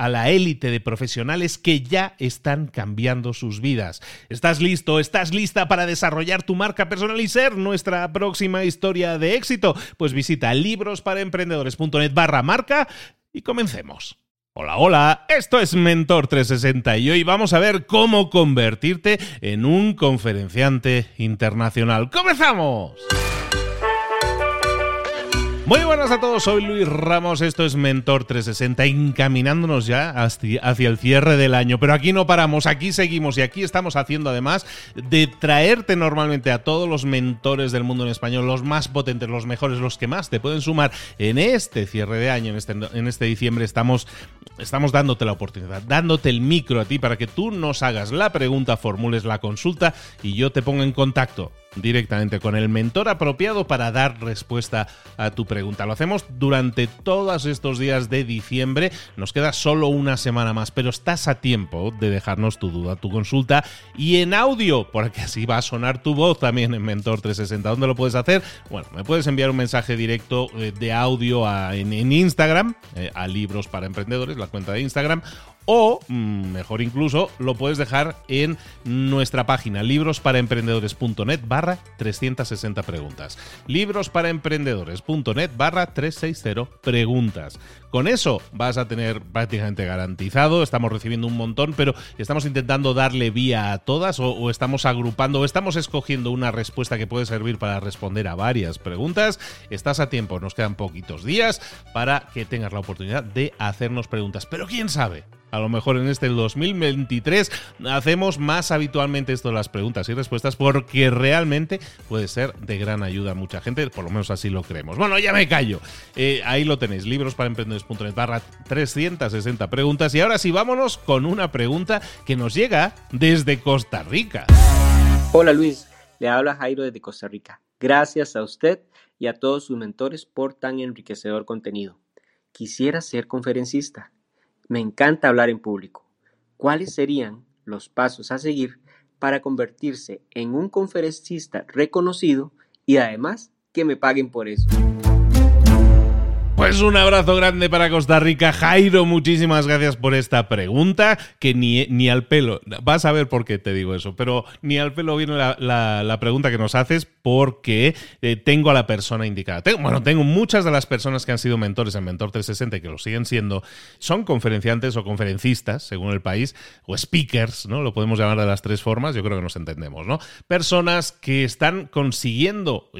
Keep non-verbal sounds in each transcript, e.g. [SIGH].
a la élite de profesionales que ya están cambiando sus vidas. ¿Estás listo? ¿Estás lista para desarrollar tu marca personal y ser nuestra próxima historia de éxito? Pues visita librosparaemprendedores.net barra marca y comencemos. Hola, hola, esto es Mentor 360 y hoy vamos a ver cómo convertirte en un conferenciante internacional. ¡Comenzamos! Muy buenas a todos, soy Luis Ramos, esto es Mentor 360, encaminándonos ya hacia el cierre del año, pero aquí no paramos, aquí seguimos y aquí estamos haciendo además de traerte normalmente a todos los mentores del mundo en español, los más potentes, los mejores, los que más te pueden sumar. En este cierre de año, en este, este diciembre estamos, estamos dándote la oportunidad, dándote el micro a ti para que tú nos hagas la pregunta, formules la consulta y yo te pongo en contacto directamente con el mentor apropiado para dar respuesta a tu pregunta. Lo hacemos durante todos estos días de diciembre. Nos queda solo una semana más, pero estás a tiempo de dejarnos tu duda, tu consulta y en audio, porque así va a sonar tu voz también en Mentor 360. ¿Dónde lo puedes hacer? Bueno, me puedes enviar un mensaje directo eh, de audio en, Instagram, eh, a Libros para Emprendedores, la cuenta de Instagram, o, mm, mejor incluso, lo puedes dejar en nuestra página librosparaemprendedores.net barra 360 preguntas. Librosparaemprendedores.net barra 360 preguntas. Con eso vas a tener prácticamente garantizado, estamos recibiendo un montón, pero estamos intentando darle vía a todas o, o estamos agrupando o estamos escogiendo una respuesta que puede servir para responder a varias preguntas. Estás a tiempo, nos quedan poquitos días para que tengas la oportunidad de hacernos preguntas. Pero quién sabe, a lo mejor en este 2023 hacemos más habitualmente esto de las preguntas y respuestas porque realmente puede ser de gran ayuda a mucha gente, por lo menos así lo creemos. Bueno, ya me callo. Eh, ahí lo tenéis, libros para emprendedores.net barra 360 preguntas. Y ahora sí, vámonos con una pregunta que nos llega desde Costa Rica. Hola Luis, le habla Jairo desde Costa Rica. Gracias a usted y a todos sus mentores por tan enriquecedor contenido. Quisiera ser conferencista me encanta hablar en público. ¿Cuáles serían los pasos a seguir para convertirse en un conferencista reconocido y además que me paguen por eso? Pues un abrazo grande para Costa Rica. Jairo, muchísimas gracias por esta pregunta, que ni, ni al pelo, vas a ver por qué te digo eso, pero ni al pelo viene la, pregunta que nos haces porque eh, tengo a la persona indicada. bueno, tengo muchas de las personas que han sido mentores en Mentor 360 y que lo siguen siendo, son conferenciantes o conferencistas, según el país, o speakers, ¿no? Lo podemos llamar de las tres formas, yo creo que nos entendemos, ¿no? Personas que están consiguiendo,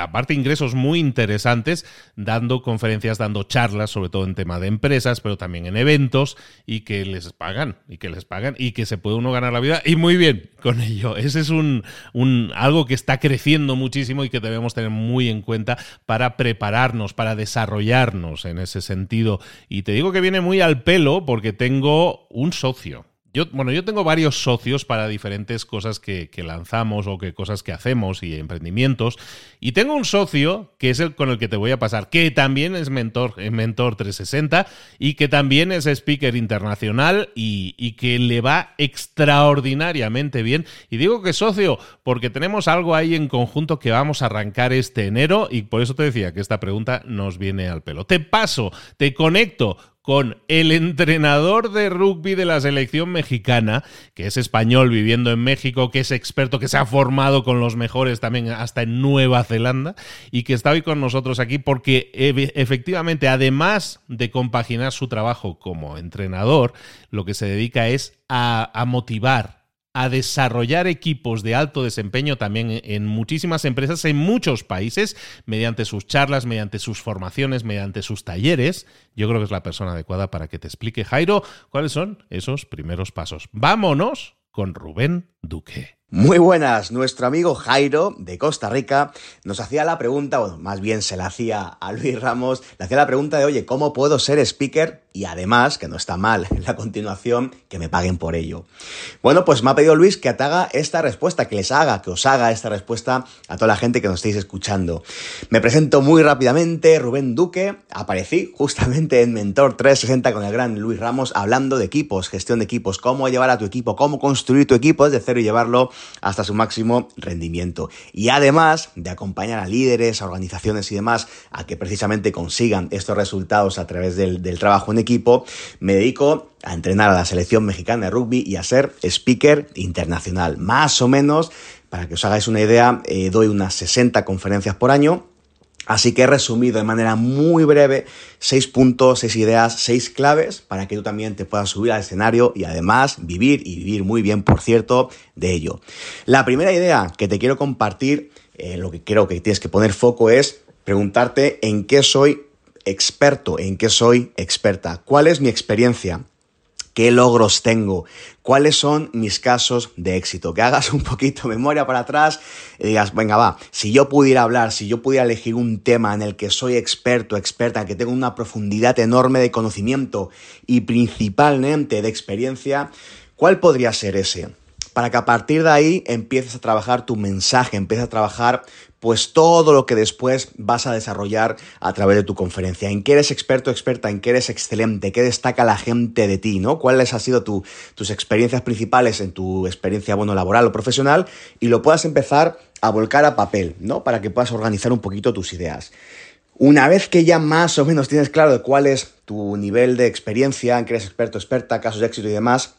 aparte ingresos muy interesantes, dando conferencias dando charlas, sobre todo en tema de empresas, pero también en eventos, y que les pagan, y que les pagan, y que se puede uno ganar la vida, y muy bien con ello. Ese es un, un algo que está creciendo muchísimo y que debemos tener muy en cuenta para prepararnos, para desarrollarnos en ese sentido. Y te digo que viene muy al pelo porque tengo un socio yo, bueno, yo tengo varios socios para diferentes cosas que, lanzamos o que cosas que hacemos y emprendimientos. Y tengo un socio que es el con el que te voy a pasar, que también es mentor, en mentor 360 y que también es speaker internacional y, y que le va extraordinariamente bien. Y digo que socio porque tenemos algo ahí en conjunto que vamos a arrancar este enero y por eso te decía que esta pregunta nos viene al pelo. Te paso, te conecto con el entrenador de rugby de la selección mexicana, que es español viviendo en México, que es experto, que se ha formado con los mejores también hasta en Nueva Zelanda y que está hoy con nosotros aquí porque efectivamente, además de compaginar su trabajo como entrenador, lo que se dedica es a, a motivar a desarrollar equipos de alto desempeño también en muchísimas empresas, en muchos países, mediante sus charlas, mediante sus formaciones, mediante sus talleres. Yo creo que es la persona adecuada para que te explique, Jairo, cuáles son esos primeros pasos. Vámonos con Rubén Duque. Muy buenas, nuestro amigo Jairo de Costa Rica nos hacía la pregunta, bueno, más bien se la hacía a Luis Ramos, le hacía la pregunta de, oye, ¿cómo puedo ser speaker y además, que no está mal en la continuación, que me paguen por ello. Bueno, pues me ha pedido Luis que te haga esta respuesta, que les haga, que os haga esta respuesta a toda la gente que nos estéis escuchando. Me presento muy rápidamente, Rubén Duque, aparecí justamente en Mentor 360 con el gran Luis Ramos hablando de equipos, gestión de equipos, cómo llevar a tu equipo, cómo construir tu equipo desde y llevarlo hasta su máximo rendimiento. Y además de acompañar a líderes, a organizaciones y demás a que precisamente consigan estos resultados a través del, del trabajo en equipo, me dedico a entrenar a la selección mexicana de rugby y a ser speaker internacional. Más o menos, para que os hagáis una idea, eh, doy unas 60 conferencias por año. Así que he resumido de manera muy breve seis puntos, seis ideas, seis claves para que tú también te puedas subir al escenario y además vivir y vivir muy bien, por cierto, de ello. La primera idea que te quiero compartir, eh, lo que creo que tienes que poner foco es preguntarte en qué soy experto, en qué soy experta, cuál es mi experiencia, qué logros tengo, cuáles son mis casos de éxito. Que hagas un poquito memoria para atrás y digas, venga, va, si yo pudiera hablar, si yo pudiera elegir un tema en el que soy experto, experta, que tengo una profundidad enorme de conocimiento y principalmente de experiencia, ¿cuál podría ser ese? Para que a partir de ahí empieces a trabajar tu mensaje, empieces a trabajar pues todo lo que después vas a desarrollar a través de tu conferencia. En qué eres experto, experta, en qué eres excelente, qué destaca la gente de ti, ¿no? ¿Cuáles han sido tus experiencias principales en tu experiencia, bueno, laboral o profesional? Y lo puedas empezar a volcar a papel, ¿no? Para que puedas organizar un poquito tus ideas. Una vez que ya más o menos tienes claro de cuál es tu nivel de experiencia, en qué eres experto, experta, casos de éxito y demás,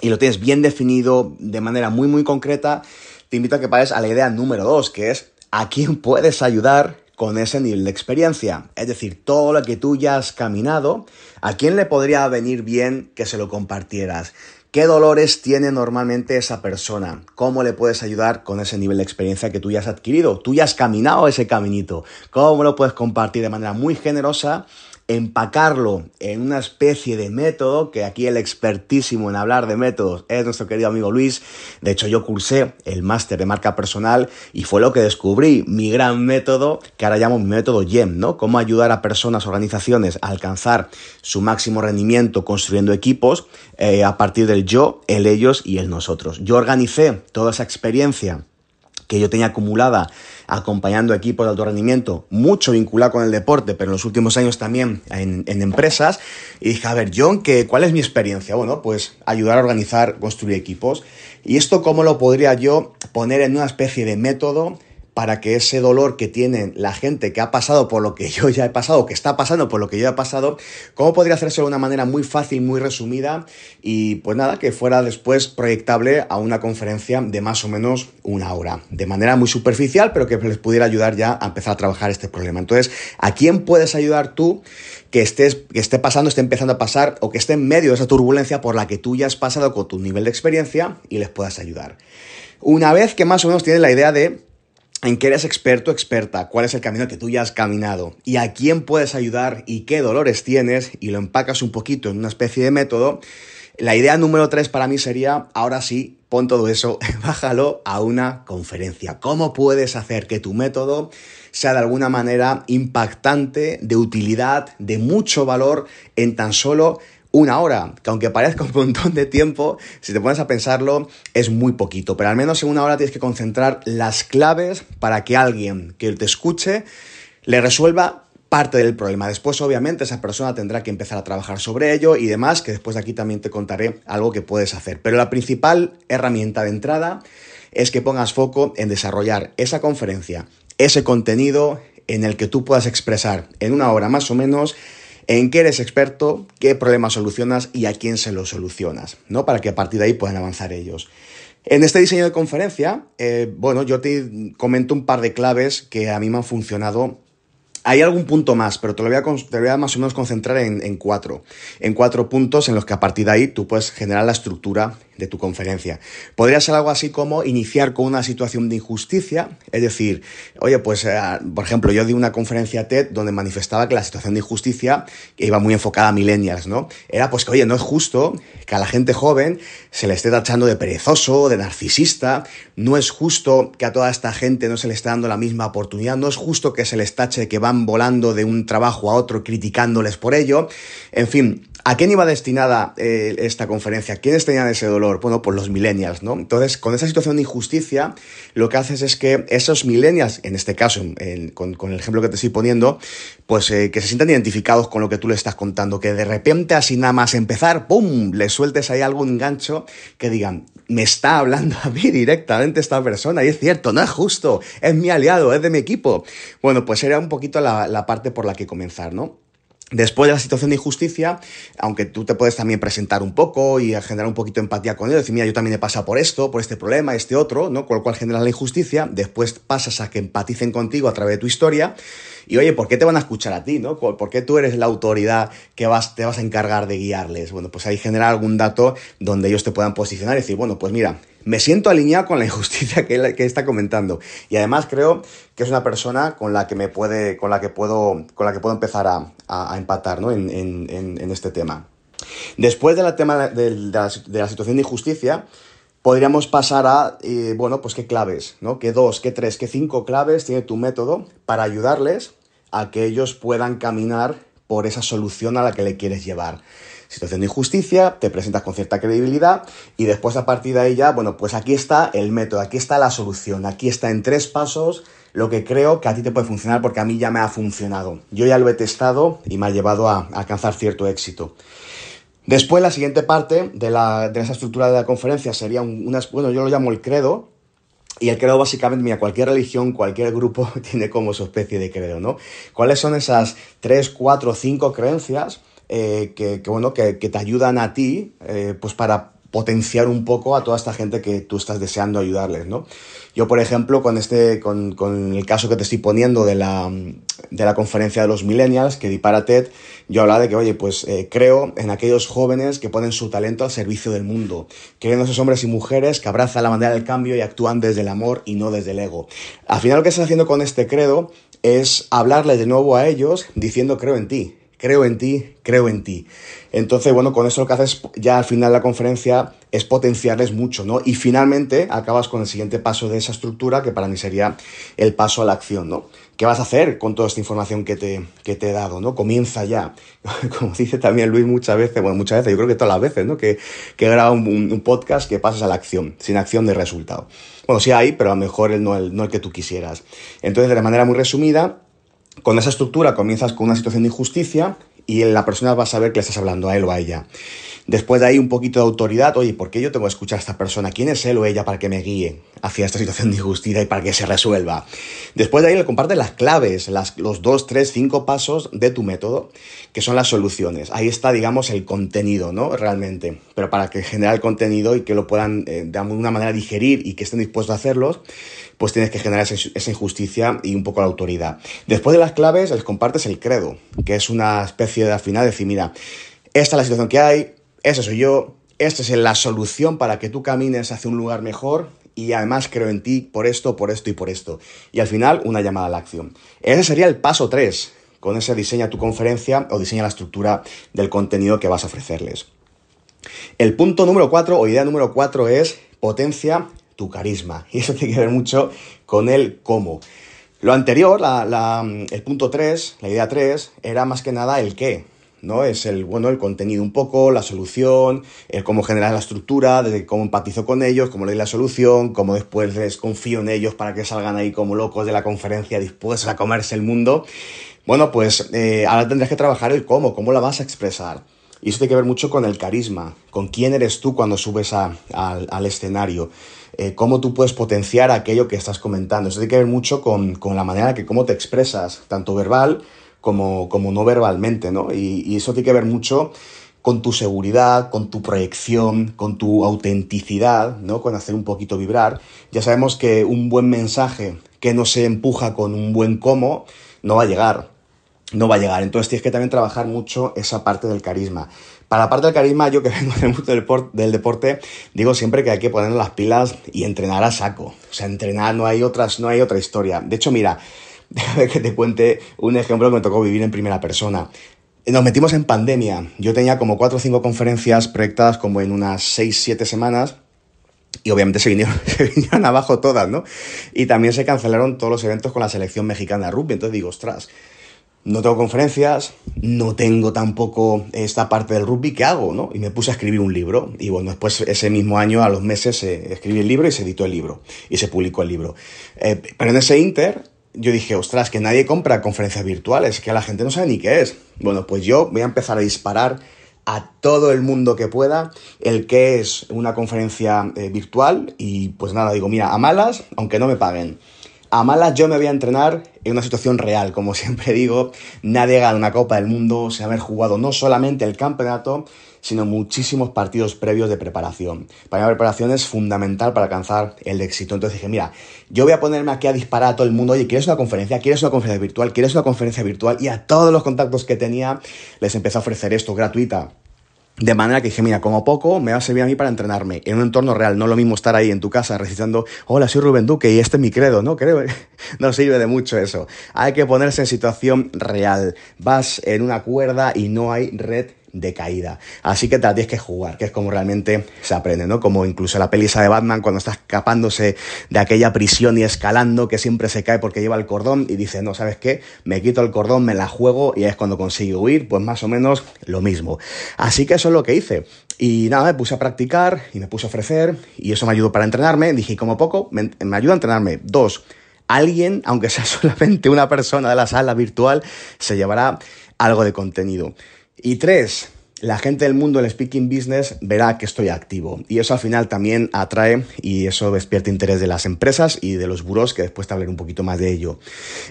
y lo tienes bien definido de manera muy, muy concreta, te invito a que pares a la idea número dos, que es a quién puedes ayudar con ese nivel de experiencia. Es decir, todo lo que tú ya has caminado, ¿a quién le podría venir bien que se lo compartieras? ¿Qué dolores tiene normalmente esa persona? ¿Cómo le puedes ayudar con ese nivel de experiencia que tú ya has adquirido? Tú ya has caminado ese caminito. ¿Cómo lo puedes compartir de manera muy generosa empacarlo en una especie de método, que aquí el expertísimo en hablar de métodos es nuestro querido amigo Luis. De hecho, yo cursé el máster de marca personal y fue lo que descubrí, mi gran método, que ahora llamo método YEM, ¿no? Cómo ayudar a personas, organizaciones a alcanzar su máximo rendimiento construyendo equipos eh, a partir del yo, el ellos y el nosotros. Yo organicé toda esa experiencia que yo tenía acumulada acompañando equipos de alto rendimiento, mucho vinculado con el deporte, pero en los últimos años también en, empresas. Y dije, a ver, John, ¿qué, ¿cuál es mi experiencia? Bueno, pues ayudar a organizar, construir equipos. ¿Y esto cómo lo podría yo poner en una especie de método? Para que ese dolor que tiene la gente que ha pasado por lo que yo ya he pasado, que está pasando por lo que yo he pasado, cómo podría hacerse de una manera muy fácil, muy resumida y pues nada, que fuera después proyectable a una conferencia de más o menos una hora, de manera muy superficial, pero que les pudiera ayudar ya a empezar a trabajar este problema. Entonces, ¿a quién puedes ayudar tú que, estés, que esté pasando, esté empezando a pasar o que esté en medio de esa turbulencia por la que tú ya has pasado con tu nivel de experiencia y les puedas ayudar? Una vez que más o menos tienes la idea de en qué eres experto experta, cuál es el camino que tú ya has caminado y a quién puedes ayudar y qué dolores tienes y lo empacas un poquito en una especie de método, la idea número tres para mí sería, ahora sí, pon todo eso, [LAUGHS] bájalo a una conferencia. ¿Cómo puedes hacer que tu método sea de alguna manera impactante, de utilidad, de mucho valor en tan solo una hora, que aunque parezca un montón de tiempo, si te pones a pensarlo, es muy poquito, pero al menos en una hora tienes que concentrar las claves para que alguien que te escuche le resuelva parte del problema. Después, obviamente, esa persona tendrá que empezar a trabajar sobre ello y demás, que después de aquí también te contaré algo que puedes hacer. Pero la principal herramienta de entrada es que pongas foco en desarrollar esa conferencia, ese contenido en el que tú puedas expresar en una hora más o menos en qué eres experto, qué problemas solucionas y a quién se los solucionas, ¿no? Para que a partir de ahí puedan avanzar ellos. En este diseño de conferencia, eh, bueno, yo te comento un par de claves que a mí me han funcionado hay algún punto más, pero te lo voy a, más o menos concentrar en, en, cuatro. En cuatro puntos en los que a partir de ahí tú puedes generar la estructura de tu conferencia. Podría ser algo así como iniciar con una situación de injusticia, es decir, oye, pues, eh, por ejemplo, yo di una conferencia TED donde manifestaba que la situación de injusticia iba muy enfocada a millennials, ¿no? Era pues que, oye, no es justo que a la gente joven se le esté tachando de perezoso, de narcisista, no es justo que a toda esta gente no se le esté dando la misma oportunidad, no es justo que se les tache que volando de un trabajo a otro criticándoles por ello, en fin, ¿A quién iba destinada eh, esta conferencia? ¿Quiénes tenían ese dolor? Bueno, pues los millennials, ¿no? Entonces, con esa situación de injusticia, lo que haces es que esos millennials, en este caso, con, el ejemplo que te estoy poniendo, pues eh, que se sientan identificados con lo que tú le estás contando, que de repente, así nada más empezar, ¡pum!, le sueltes ahí algún gancho que digan, me está hablando a mí directamente esta persona, y es cierto, no es justo, es mi aliado, es de mi equipo. Bueno, pues era un poquito la, la parte por la que comenzar, ¿no? Después de la situación de injusticia, aunque tú te puedes también presentar un poco y generar un poquito de empatía con él, decir, mira, yo también he pasado por esto, por este problema, este otro, ¿no? Con lo cual generas la injusticia, después pasas a que empaticen contigo a través de tu historia y oye, ¿por qué te van a escuchar a ti, no? ¿Por qué tú eres la autoridad que vas, te vas a encargar de guiarles? Bueno, pues ahí generar algún dato donde ellos te puedan posicionar y decir, bueno, pues mira, me siento alineado con la injusticia que, que está comentando. Y además creo que es una persona con la que me puede, con la que puedo, con la que puedo empezar a, empatar, ¿no? En, este tema. Después del tema de, la, situación de injusticia, podríamos pasar a, eh, bueno, pues qué claves, ¿no? Qué dos, qué tres, qué cinco claves tiene tu método para ayudarles a que ellos puedan caminar por esa solución a la que le quieres llevar situación de injusticia, te presentas con cierta credibilidad y después a partir de ahí ya, bueno, pues aquí está el método, aquí está la solución, aquí está en tres pasos lo que creo que a ti te puede funcionar porque a mí ya me ha funcionado. Yo ya lo he testado y me ha llevado a, alcanzar cierto éxito. Después, la siguiente parte de, la, de esa estructura de la conferencia sería un, bueno, yo lo llamo el credo, y el credo básicamente, mira, cualquier religión, cualquier grupo [LAUGHS] tiene como su especie de credo, ¿no? ¿Cuáles son esas tres, cuatro, cinco creencias eh, que, bueno, que, te ayudan a ti, eh, pues para potenciar un poco a toda esta gente que tú estás deseando ayudarles, ¿no? Yo, por ejemplo, con este, con, el caso que te estoy poniendo de la, de la conferencia de los millennials que di para TED, yo hablaba de que, oye, pues eh, creo en aquellos jóvenes que ponen su talento al servicio del mundo, creo en esos hombres y mujeres que abrazan la bandera del cambio y actúan desde el amor y no desde el ego. Al final lo que estás haciendo con este credo es hablarles de nuevo a ellos diciendo creo en ti, creo en ti, creo en ti. Entonces, bueno, con eso lo que haces ya al final de la conferencia es potenciarles mucho, ¿no? Y finalmente acabas con el siguiente paso de esa estructura, que para mí sería el paso a la acción, ¿no? ¿Qué vas a hacer con toda esta información que te, te he dado, ¿no? Comienza ya. [LAUGHS] Como dice también Luis muchas veces, bueno, muchas veces, yo creo que todas las veces, ¿no? Que, que graba un, podcast que pasas a la acción, sin acción de resultado. Bueno, sí hay, pero a lo mejor no, el, no el que tú quisieras. Entonces, de manera muy resumida, con esa estructura comienzas con una situación de injusticia y la persona va a saber que le estás hablando a él o a ella. Después de ahí un poquito de autoridad, oye, ¿por qué yo tengo que escuchar a esta persona? ¿Quién es él o ella para que me guíe hacia esta situación de injusticia y para que se resuelva? Después de ahí le compartes las claves, los dos, tres, cinco pasos de tu método, que son las soluciones. Ahí está, digamos, el contenido, ¿no? Realmente. Pero para que genere el contenido y que lo puedan eh, de alguna manera digerir y que estén dispuestos a hacerlos, pues tienes que generar esa, injusticia y un poco la autoridad. Después de las claves, les compartes el credo, que es una especie de al final decir, mira, esta es la situación que hay, ese soy yo, esta es la solución para que tú camines hacia un lugar mejor y además creo en ti por esto, por esto y por esto. Y al final, una llamada a la acción. Ese sería el paso 3. Con ese diseña tu conferencia o diseña la estructura del contenido que vas a ofrecerles. El punto número 4 o idea número 4 es potencia tu carisma. [LAUGHS] Y eso tiene que ver mucho con el cómo. Lo anterior, el punto 3, la idea 3, era más que nada el qué. ¿No? Es el, bueno, el contenido un poco, la solución, el cómo generar la estructura, desde cómo empatizo con ellos, cómo leí la solución, cómo después les confío en ellos para que salgan ahí como locos de la conferencia dispuestos a comerse el mundo. Bueno, pues eh, ahora tendrás que trabajar el cómo, cómo la vas a expresar. Y eso tiene que ver mucho con el carisma, con quién eres tú cuando subes al escenario, eh, cómo tú puedes potenciar aquello que estás comentando. Eso tiene que ver mucho con, la manera que cómo te expresas, tanto verbal como, como no verbalmente, ¿no? Y, eso tiene que ver mucho con tu seguridad, con tu proyección, con tu autenticidad, ¿no? Con hacer un poquito vibrar. Ya sabemos que un buen mensaje que no se empuja con un buen cómo no va a llegar no va a llegar. Entonces tienes que también trabajar mucho esa parte del carisma. Para la parte del carisma, yo que [LAUGHS] vengo del mundo del deporte, digo siempre que hay que poner las pilas y entrenar a saco. O sea, entrenar, no hay otras, no hay otra historia. De hecho, mira, [LAUGHS] déjame que te cuente un ejemplo que me tocó vivir en primera persona. Nos metimos en pandemia. Yo tenía como cuatro o cinco conferencias proyectadas como en unas seis, siete semanas. Y obviamente se vinieron, [LAUGHS] se vinieron abajo todas, ¿no? Y también se cancelaron todos los eventos con la selección mexicana de rugby. Entonces digo, ostras, no tengo conferencias, no tengo tampoco esta parte del rugby, ¿qué hago? ¿no? Y me puse a escribir un libro. Y bueno, después ese mismo año, a los meses, escribí el libro y se editó el libro. Y se publicó el libro. Eh, pero en ese inter, yo dije, ostras, que nadie compra conferencias virtuales, que la gente no sabe ni qué es. Bueno, pues yo voy a empezar a disparar a todo el mundo que pueda el que es una conferencia eh, virtual. Y pues nada, digo, mira, a malas, aunque no me paguen. A malas yo me voy a entrenar en una situación real, como [LAUGHS] siempre digo, nadie gana una Copa del Mundo sin haber jugado no solamente el campeonato, sino muchísimos partidos previos de preparación. Para la preparación es fundamental para alcanzar el éxito. Entonces dije, mira, yo voy a ponerme aquí a disparar a todo el mundo, oye, ¿quieres una conferencia? ¿Quieres una conferencia virtual? ¿Quieres una conferencia virtual? Y a todos los contactos que tenía les empecé a ofrecer esto gratuita de manera que dije, mira, como poco me va a servir a mí para entrenarme en un entorno real. No lo mismo estar ahí en tu casa recitando, hola, soy Rubén Duque y este es mi credo, ¿no? Creo, [LAUGHS] no sirve de mucho eso. Hay que ponerse en situación real. Vas en una cuerda y no hay red de caída. Así que te la tienes que jugar, que es como realmente se aprende, ¿no? Como incluso la peli de Batman cuando está escapándose de aquella prisión y escalando que siempre se cae porque lleva el cordón y dice, no, ¿sabes qué? Me quito el cordón, me la juego y es cuando consigue huir, pues más o menos lo mismo. Así que eso es lo que hice. Y nada, me puse a practicar y me puse a ofrecer y eso me ayudó para entrenarme. Dije, como poco, me, me ayuda a entrenarme. Dos, alguien, aunque sea [LAUGHS] solamente una persona de la sala virtual, se llevará algo de contenido. Y tres, la gente del mundo del speaking business verá que estoy activo. Y eso al final también atrae y eso despierta interés de las empresas y de los buros, que después te hablaré un poquito más de ello.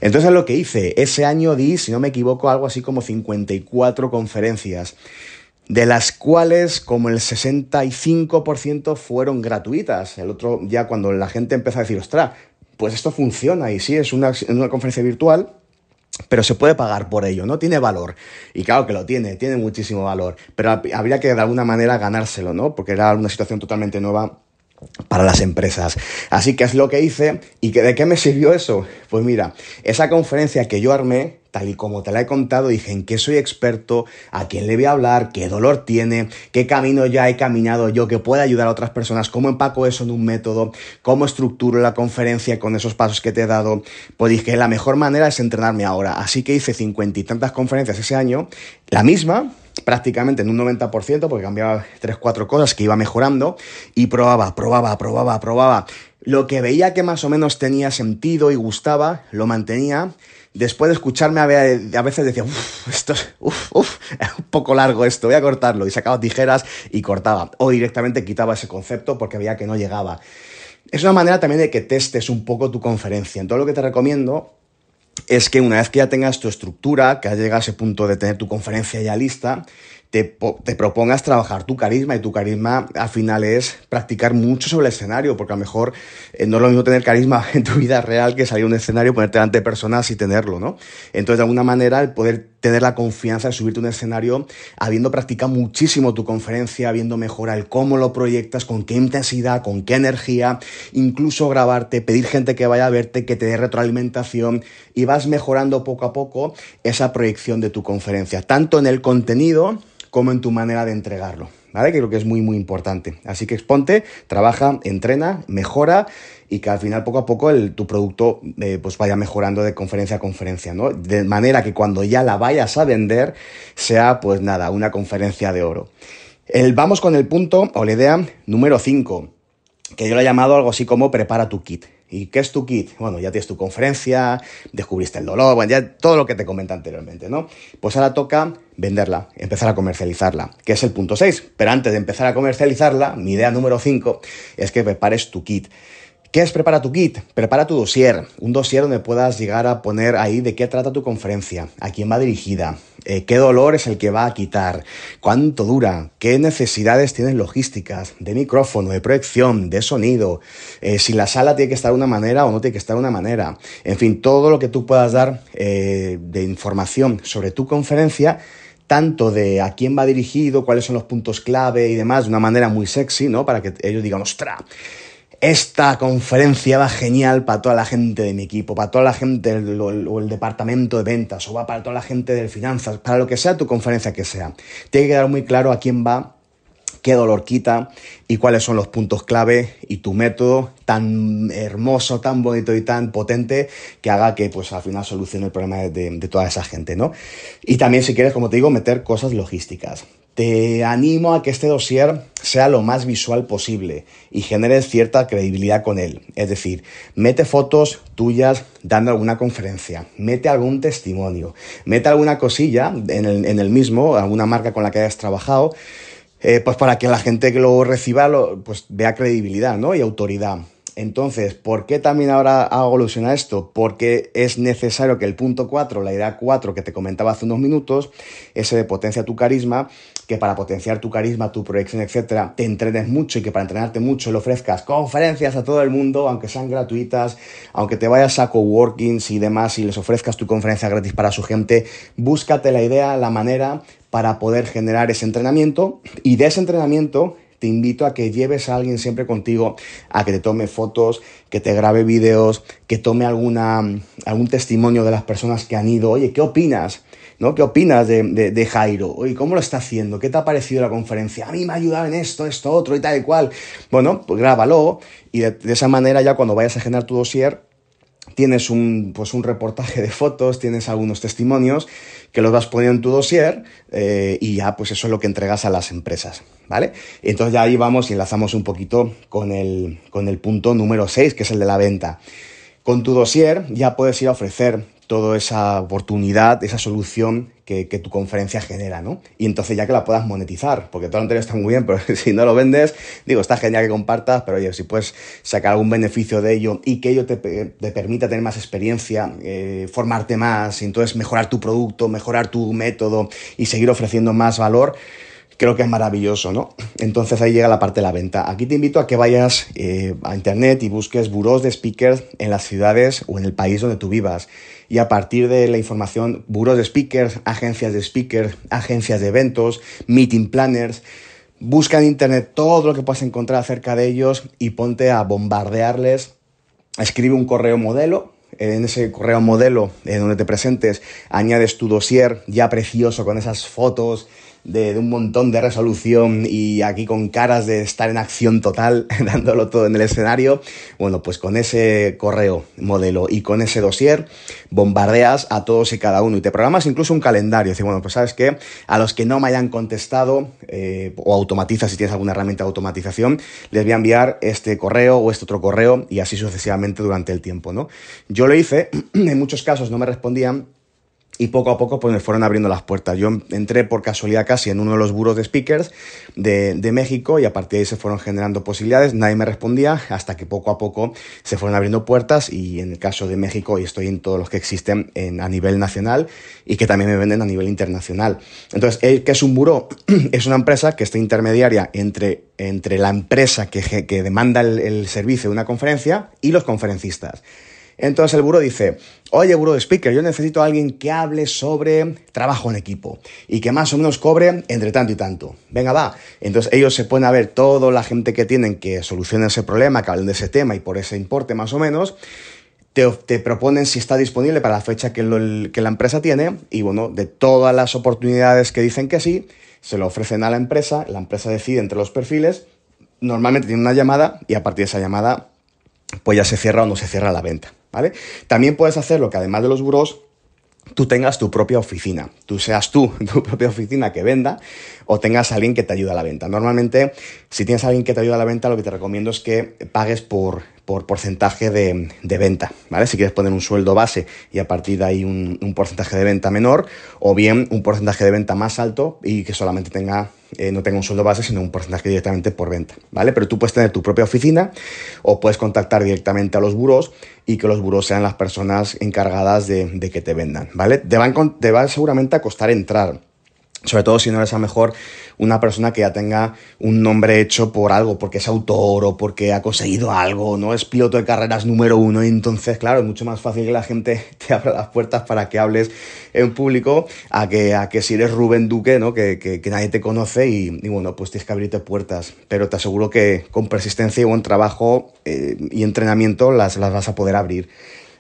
Entonces lo que hice, ese año di, si no me equivoco, algo así como 54 conferencias de las cuales como el 65% fueron gratuitas. El otro ya cuando la gente empezó a decir, ostras, pues esto funciona y sí, es una, una conferencia virtual, pero se puede pagar por ello, ¿no? Tiene valor. Y claro que lo tiene, tiene muchísimo valor, pero habría que de alguna manera ganárselo, ¿no? Porque era una situación totalmente nueva para las empresas. Así que es lo que hice y que de qué me sirvió eso. Pues mira, esa conferencia que yo armé, tal y como te la he contado, dije en qué soy experto, a quién le voy a hablar, qué dolor tiene, qué camino ya he caminado yo que pueda ayudar a otras personas, cómo empaco eso en un método, cómo estructuro la conferencia con esos pasos que te he dado. Pues dije, la mejor manera es entrenarme ahora. Así que hice cincuenta y tantas conferencias ese año, la misma, prácticamente en un 90%, porque cambiaba tres, cuatro cosas que iba mejorando, y probaba, probaba, probaba, probaba. Lo que veía que más o menos tenía sentido y gustaba, lo mantenía. Después de escucharme a veces decía, uff, esto es un poco largo esto, voy a cortarlo. Y sacaba tijeras y cortaba. O directamente quitaba ese concepto porque veía que no llegaba. Es una manera también de que testes un poco tu conferencia. Entonces lo que te recomiendo es que una vez que ya tengas tu estructura, que has llegado a ese punto de tener tu conferencia ya lista, te, propongas trabajar tu carisma y tu carisma al final es practicar mucho sobre el escenario, porque a lo mejor eh, no es lo mismo tener carisma [LAUGHS] en tu vida real que salir a un escenario, ponerte delante de personas y tenerlo, ¿no? Entonces, de alguna manera, el poder tener la confianza de subirte a un escenario habiendo practicado muchísimo tu conferencia, habiendo mejorado cómo lo proyectas, con qué intensidad, con qué energía, incluso grabarte, pedir gente que vaya a verte, que te dé retroalimentación y vas mejorando poco a poco esa proyección de tu conferencia, tanto en el contenido, como en tu manera de entregarlo. ¿vale? Que creo que es muy, muy importante. Así que exponte, trabaja, entrena, mejora y que al final poco a poco tu producto eh, pues vaya mejorando de conferencia a conferencia, ¿no? De manera que cuando ya la vayas a vender sea pues nada, una conferencia de oro. El, vamos con el punto o la idea número 5, que yo lo he llamado algo así como prepara tu kit. ¿Y qué es tu kit? Bueno, ya tienes tu conferencia, descubriste el dolor, bueno, ya todo lo que te comenté anteriormente, ¿no? Pues ahora toca venderla, empezar a comercializarla, que es el punto 6. Pero antes de empezar a comercializarla, mi idea número 5 es que prepares tu kit. ¿Qué es prepara tu kit? Prepara tu dossier, un dossier donde puedas llegar a poner ahí de qué trata tu conferencia, a quién va dirigida, eh, qué dolor es el que va a quitar, cuánto dura, qué necesidades tienes logísticas, de micrófono, de proyección, de sonido, eh, si la sala tiene que estar de una manera o no tiene que estar de una manera, en fin, todo lo que tú puedas dar eh, de información sobre tu conferencia tanto de a quién va dirigido, cuáles son los puntos clave y demás, de una manera muy sexy, ¿no? Para que ellos digan, ostras, esta conferencia va genial para toda la gente de mi equipo, para toda la gente o el departamento de ventas, o va para toda la gente de finanzas, para lo que sea tu conferencia que sea. Tiene que quedar muy claro a quién va, qué dolor quita y cuáles son los puntos clave y tu método tan hermoso, tan bonito y tan potente que haga que pues al final solucione el problema de, de toda esa gente, ¿no? Y también si quieres, como te digo, meter cosas logísticas te animo a que este dossier sea lo más visual posible y genere cierta credibilidad con él. Es decir, mete fotos tuyas dando alguna conferencia, mete algún testimonio, mete alguna cosilla en el, mismo, alguna marca con la que hayas trabajado, eh, pues para que la gente que lo reciba pues vea credibilidad ¿no? y autoridad. Entonces, ¿por qué también ahora hago alusión a esto? Porque es necesario que el punto 4, la idea 4 que te comentaba hace unos minutos, ese de potencia tu carisma, que para potenciar tu carisma, tu proyección, etcétera, te entrenes mucho y que para entrenarte mucho le ofrezcas conferencias a todo el mundo, aunque sean gratuitas, aunque te vayas a coworkings y demás y les ofrezcas tu conferencia gratis para su gente, búscate la idea, la manera para poder generar ese entrenamiento y de ese entrenamiento te invito a que lleves a alguien siempre contigo, a que te tome fotos, que te grabe videos, que tome alguna, algún testimonio de las personas que han ido. Oye, ¿qué opinas? ¿No? ¿Qué opinas de, de, Jairo? Oye, ¿cómo lo está haciendo? ¿Qué te ha parecido la conferencia? A mí me ha ayudado en esto, esto, otro y tal y cual. Bueno, pues grábalo y de, de esa manera ya cuando vayas a generar tu dossier tienes un, pues un reportaje de fotos, tienes algunos testimonios que los vas poniendo en tu dossier eh, y ya pues eso es lo que entregas a las empresas, ¿vale? Entonces ya ahí vamos y enlazamos un poquito con el, con el punto número 6, que es el de la venta. Con tu dossier ya puedes ir a ofrecer toda esa oportunidad, esa solución que, tu conferencia genera, ¿no? Y entonces ya que la puedas monetizar, porque todo lo anterior está muy bien, pero [LAUGHS] si no lo vendes, digo, está genial que compartas, pero oye, si puedes sacar algún beneficio de ello y que ello te, permita tener más experiencia, eh, formarte más, entonces mejorar tu producto, mejorar tu método y seguir ofreciendo más valor, creo que es maravilloso, ¿no? Entonces ahí llega la parte de la venta. Aquí te invito a que vayas eh, a internet y busques buros de speakers en las ciudades o en el país donde tú vivas. Y a partir de la información, buros de speakers, agencias de speakers, agencias de eventos, meeting planners, busca en internet todo lo que puedas encontrar acerca de ellos y ponte a bombardearles. Escribe un correo modelo, en ese correo modelo en donde te presentes, añades tu dossier ya precioso con esas fotos, de, un montón de resolución y aquí con caras de estar en acción total, [LAUGHS] dándolo todo en el escenario, bueno, pues con ese correo modelo y con ese dossier bombardeas a todos y cada uno y te programas incluso un calendario. Dice, bueno, pues sabes que a los que no me hayan contestado eh, o automatizas si tienes alguna herramienta de automatización, les voy a enviar este correo o este otro correo y así sucesivamente durante el tiempo, ¿no? Yo lo hice, [CLEARS THROAT] en muchos casos no me respondían y poco a poco pues me fueron abriendo las puertas. Yo entré por casualidad casi en uno de los buros de speakers de, de, México y a partir de ahí se fueron generando posibilidades, nadie me respondía hasta que poco a poco se fueron abriendo puertas y en el caso de México y estoy en todos los que existen en, a nivel nacional y que también me venden a nivel internacional. Entonces, ¿qué es un buro? [CLEARS THROAT] es una empresa que está intermediaria entre, entre la empresa que, que demanda el, el servicio de una conferencia y los conferencistas. Entonces el buro dice, oye buro de speaker, yo necesito a alguien que hable sobre trabajo en equipo y que más o menos cobre entre tanto y tanto. Venga, va. Entonces ellos se pueden a ver toda la gente que tienen que solucionar ese problema, que hablen de ese tema y por ese importe más o menos te, proponen si está disponible para la fecha que, la empresa tiene y bueno, de todas las oportunidades que dicen que sí, se lo ofrecen a la empresa, la empresa decide entre los perfiles, normalmente tiene una llamada y a partir de esa llamada pues ya se cierra o no se cierra la venta, ¿vale? También puedes hacer lo que además de los buros, tú tengas tu propia oficina, tú seas tú [LAUGHS] tu propia oficina que venda o tengas a alguien que te ayude a la venta. Normalmente, si tienes a alguien que te ayuda a la venta, lo que te recomiendo es que pagues por, por porcentaje de, venta, ¿vale? Si quieres poner un sueldo base y a partir de ahí un, porcentaje de venta menor, o bien un porcentaje de venta más alto y que solamente tenga, eh, no tenga un sueldo base, sino un porcentaje directamente por venta, ¿vale? Pero tú puedes tener tu propia oficina o puedes contactar directamente a los buros y que los buros sean las personas encargadas de, que te vendan, ¿vale? Te va seguramente a costar entrar sobre todo si no eres a mejor una persona que ya tenga un nombre hecho por algo, porque es autor o porque ha conseguido algo, no es piloto de carreras número uno, y entonces, claro, es mucho más fácil que la gente [LAUGHS] te abra las puertas para que hables en público a que, a que si eres Rubén Duque, ¿no? que, que, nadie te conoce y, bueno, pues tienes que abrirte puertas. Pero te aseguro que con persistencia y buen trabajo eh, y entrenamiento las, las vas a poder abrir.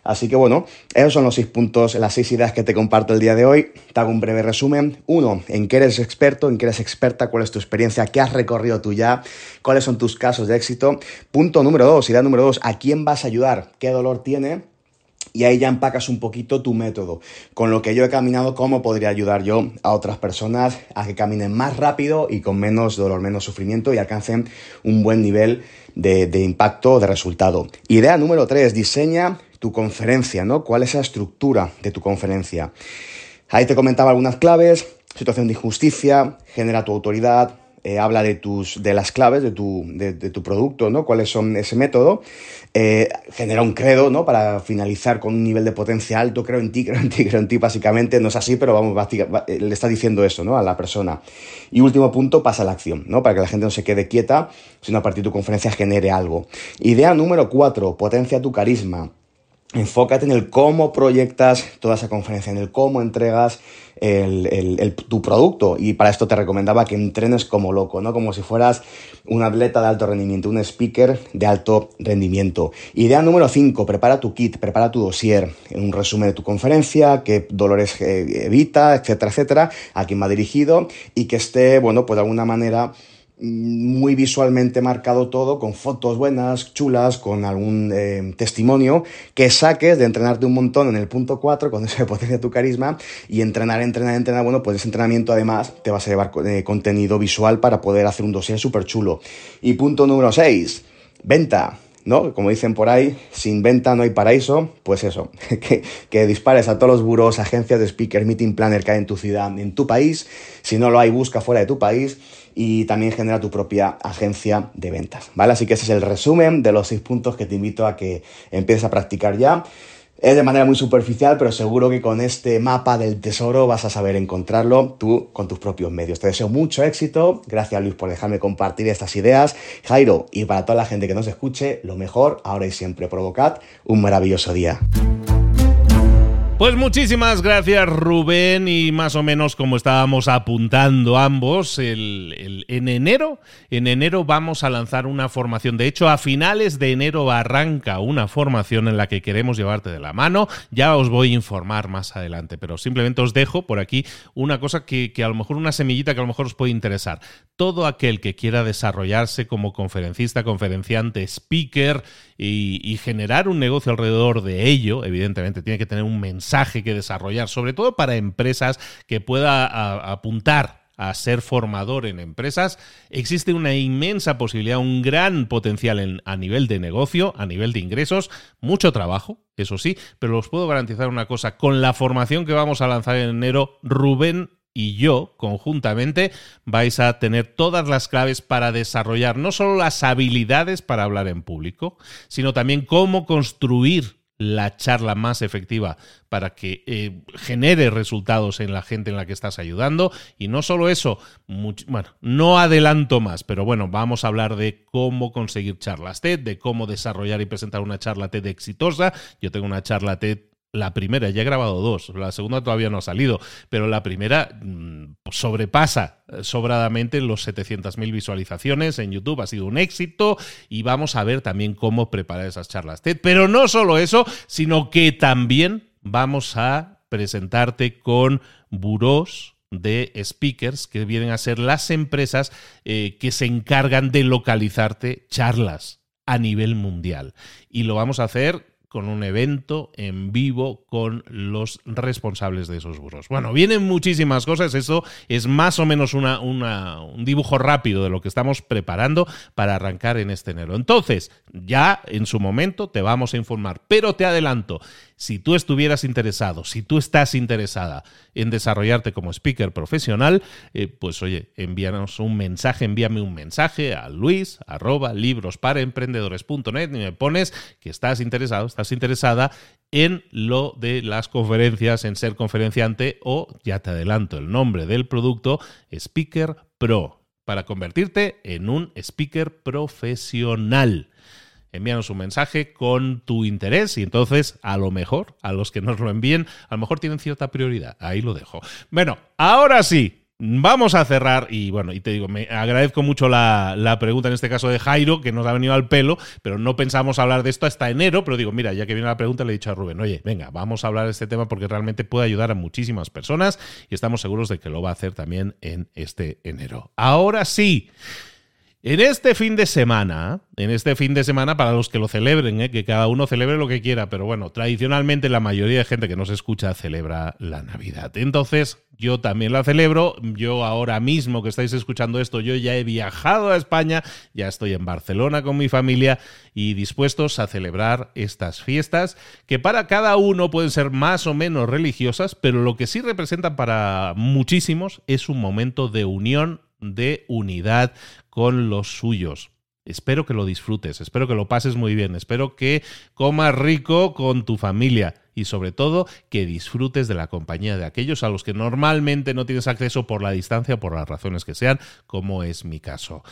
Así que bueno, esos son los seis puntos, las seis ideas que te comparto el día de hoy. Te hago un breve resumen. Uno, en qué eres experto, en qué eres experta, cuál es tu experiencia, qué has recorrido tú ya, cuáles son tus casos de éxito. Punto número dos, idea número dos, a quién vas a ayudar, qué dolor tiene y ahí ya empacas un poquito tu método. Con lo que yo he caminado, cómo podría ayudar yo a otras personas a que caminen más rápido y con menos dolor, menos sufrimiento y alcancen un buen nivel de, de impacto, de resultado. Idea número tres, diseña tu conferencia, ¿no? ¿Cuál es la estructura de tu conferencia? Ahí te comentaba algunas claves, situación de injusticia, genera tu autoridad, eh, habla de, tus, de las claves de tu, de, tu producto, ¿no? ¿Cuáles son ese método? Eh, genera un credo, ¿no? Para finalizar con un nivel de potencia alto, creo en ti, [LAUGHS] creo en ti, creo en ti, básicamente. No es así, pero vamos, eh, le está diciendo eso, ¿no? A la persona. Y último punto, pasa a la acción, ¿no? Para que la gente no se quede quieta, sino a partir de tu conferencia genere algo. Idea número cuatro, potencia tu carisma. Enfócate en el cómo proyectas toda esa conferencia, en el cómo entregas tu producto. Y para esto te recomendaba que entrenes como loco, ¿no? Como si fueras un atleta de alto rendimiento, un speaker de alto rendimiento. Idea número 5, prepara tu kit, prepara tu dossier, un resumen de tu conferencia, qué dolores eh, evita, etcétera, etcétera, a quién va dirigido y que esté, bueno, pues de alguna manera muy visualmente marcado todo, con fotos buenas, chulas, con algún eh, testimonio, que saques de entrenarte un montón en el punto 4, cuando se [LAUGHS] potencia tu carisma, y entrenar, entrenar, entrenar, bueno, pues ese entrenamiento además te vas a llevar eh, contenido visual para poder hacer un dossier súper chulo. Y punto número 6, venta. ¿no? Como dicen por ahí, sin venta no hay paraíso, pues eso, [LAUGHS] que, que, dispares a todos los buros, agencias de speaker, meeting planner que hay en tu ciudad, en tu país, si no lo hay, busca fuera de tu país y también genera tu propia agencia de ventas, ¿vale? Así que ese es el resumen de los seis puntos que te invito a que empieces a practicar ya. Es de manera muy superficial, pero seguro que con este mapa del tesoro vas a saber encontrarlo tú con tus propios medios. Te deseo mucho éxito. Gracias Luis por dejarme compartir estas ideas. Jairo, y para toda la gente que nos escuche, lo mejor, ahora y siempre, provocad un maravilloso día. Pues muchísimas gracias Rubén y más o menos como estábamos apuntando ambos, el, en enero, en enero vamos a lanzar una formación. De hecho, a finales de enero arranca una formación en la que queremos llevarte de la mano. Ya os voy a informar más adelante, pero simplemente os dejo por aquí una cosa que, que a lo mejor una semillita que a lo mejor os puede interesar. Todo aquel que quiera desarrollarse como conferencista, conferenciante, speaker, y, generar un negocio alrededor de ello, evidentemente tiene que tener un mensaje que desarrollar, sobre todo para empresas que pueda apuntar a ser formador en empresas, existe una inmensa posibilidad, un gran potencial a nivel de negocio, a nivel de ingresos, mucho trabajo, eso sí, pero os puedo garantizar una cosa, con la formación que vamos a lanzar en enero, Rubén y yo conjuntamente vais a tener todas las claves para desarrollar no solo las habilidades para hablar en público, sino también cómo construir la charla más efectiva para que eh, genere resultados en la gente en la que estás ayudando. Y no solo eso, bueno, no adelanto más, pero bueno, vamos a hablar de cómo conseguir charlas TED, de cómo desarrollar y presentar una charla TED exitosa. Yo tengo una charla TED la primera, ya he grabado dos, la segunda todavía no ha salido, pero la primera mm, sobrepasa eh, sobradamente los 700.000 visualizaciones en YouTube, ha sido un éxito y vamos a ver también cómo preparar esas charlas TED. Pero no solo eso, sino que también vamos a presentarte con burós de speakers que vienen a ser las empresas eh, que se encargan de localizarte charlas a nivel mundial. Y lo vamos a hacer con un evento en vivo con los responsables de esos burros. Bueno, vienen muchísimas cosas, eso es más o menos una, un dibujo rápido de lo que estamos preparando para arrancar en este enero. Entonces, ya en su momento te vamos a informar, pero te adelanto, si tú estuvieras interesado, si tú estás interesada en desarrollarte como speaker profesional, eh, pues oye, envíanos un mensaje, envíame un mensaje a luis arroba librosparaemprendedores.net y me pones que estás interesado, estás interesada en lo de las conferencias, en ser conferenciante o, ya te adelanto el nombre del producto, Speaker Pro, para convertirte en un speaker profesional envíanos un mensaje con tu interés y entonces a lo mejor a los que nos lo envíen a lo mejor tienen cierta prioridad. Ahí lo dejo. Bueno, ahora sí. Vamos a cerrar y bueno, y te digo, me agradezco mucho la, la, pregunta en este caso de Jairo, que nos ha venido al pelo, pero no pensamos hablar de esto hasta enero, pero digo, mira, ya que viene la pregunta, le he dicho a Rubén, oye, venga, vamos a hablar de este tema porque realmente puede ayudar a muchísimas personas y estamos seguros de que lo va a hacer también en este enero. Ahora sí. En este fin de semana, en este fin de semana, para los que lo celebren, ¿eh? que cada uno celebre lo que quiera, pero bueno, tradicionalmente la mayoría de gente que nos escucha celebra la Navidad. Entonces, yo también la celebro. Yo ahora mismo que estáis escuchando esto, yo ya he viajado a España, ya estoy en Barcelona con mi familia y dispuestos a celebrar estas fiestas que para cada uno pueden ser más o menos religiosas, pero lo que sí representan para muchísimos es un momento de unión de unidad con los suyos. Espero que lo disfrutes, espero que lo pases muy bien, espero que comas rico con tu familia y sobre todo que disfrutes de la compañía de aquellos a los que normalmente no tienes acceso por la distancia, por las razones que sean, como es mi caso.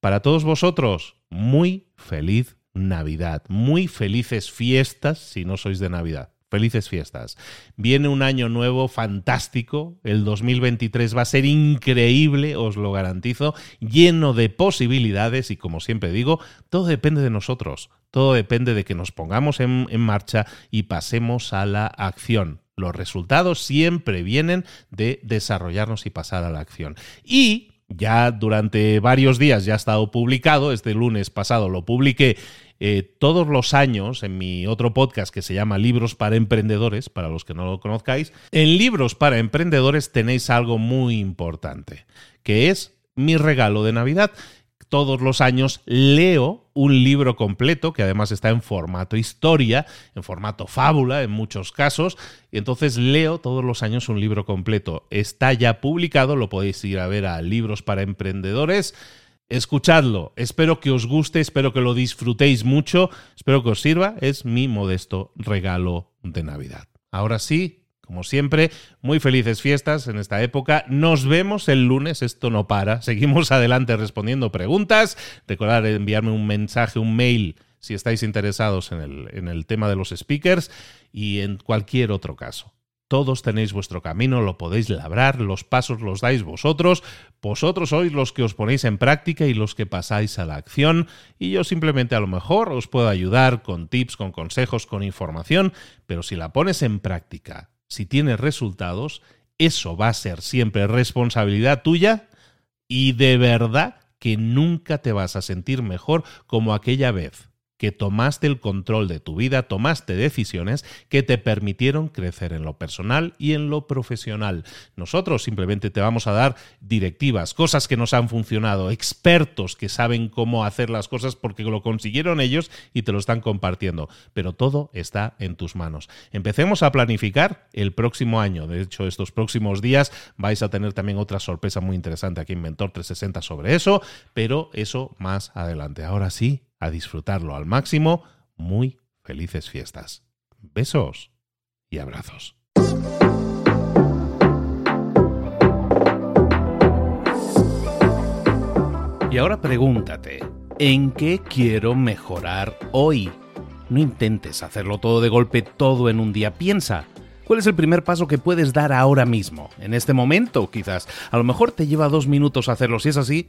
Para todos vosotros, muy feliz Navidad, muy felices fiestas si no sois de Navidad. Felices fiestas. Viene un año nuevo fantástico. El 2023 va a ser increíble, os lo garantizo, lleno de posibilidades y como siempre digo, todo depende de nosotros. Todo depende de que nos pongamos en, marcha y pasemos a la acción. Los resultados siempre vienen de desarrollarnos y pasar a la acción. Y ya durante varios días ya ha estado publicado, este lunes pasado lo publiqué eh, todos los años, en mi otro podcast que se llama Libros para Emprendedores, para los que no lo conozcáis, en Libros para Emprendedores tenéis algo muy importante, que es mi regalo de Navidad todos los años leo un libro completo, que además está en formato historia, en formato fábula en muchos casos, y entonces leo todos los años un libro completo. Está ya publicado, lo podéis ir a ver a Libros para Emprendedores Escuchadlo, espero que os guste, espero que lo disfrutéis mucho, espero que os sirva, es mi modesto regalo de Navidad. Ahora sí, como siempre, muy felices fiestas en esta época. Nos vemos el lunes, esto no para. [LAUGHS] Seguimos adelante respondiendo preguntas. Recordad enviarme un mensaje, un mail si estáis interesados en el, en el tema de los speakers y en cualquier otro caso. Todos tenéis vuestro camino, lo podéis labrar, los pasos los dais vosotros, vosotros sois los que os ponéis en práctica y los que pasáis a la acción, y yo simplemente a lo mejor os puedo ayudar con tips, con consejos, con información, pero si la pones en práctica, si tienes resultados, eso va a ser siempre responsabilidad tuya y de verdad que nunca te vas a sentir mejor como aquella vez que tomaste el control de tu vida, tomaste decisiones que te permitieron crecer en lo personal y en lo profesional. Nosotros simplemente te vamos a dar directivas, cosas que nos han funcionado, expertos que saben cómo hacer las cosas porque lo consiguieron ellos y te lo están compartiendo. Pero todo está en tus manos. Empecemos a planificar el próximo año. De hecho, estos próximos días vais a tener también otra sorpresa muy interesante aquí en Mentor 360 sobre eso, pero eso más adelante. Ahora sí, a disfrutarlo al máximo. Muy felices fiestas. Besos y abrazos. Y ahora pregúntate, ¿en qué quiero mejorar hoy? No intentes hacerlo todo de golpe, todo en un día. Piensa, ¿Cuál es el primer paso que puedes dar ahora mismo? En este momento, quizás. A lo mejor te lleva dos minutos hacerlo. Si es así,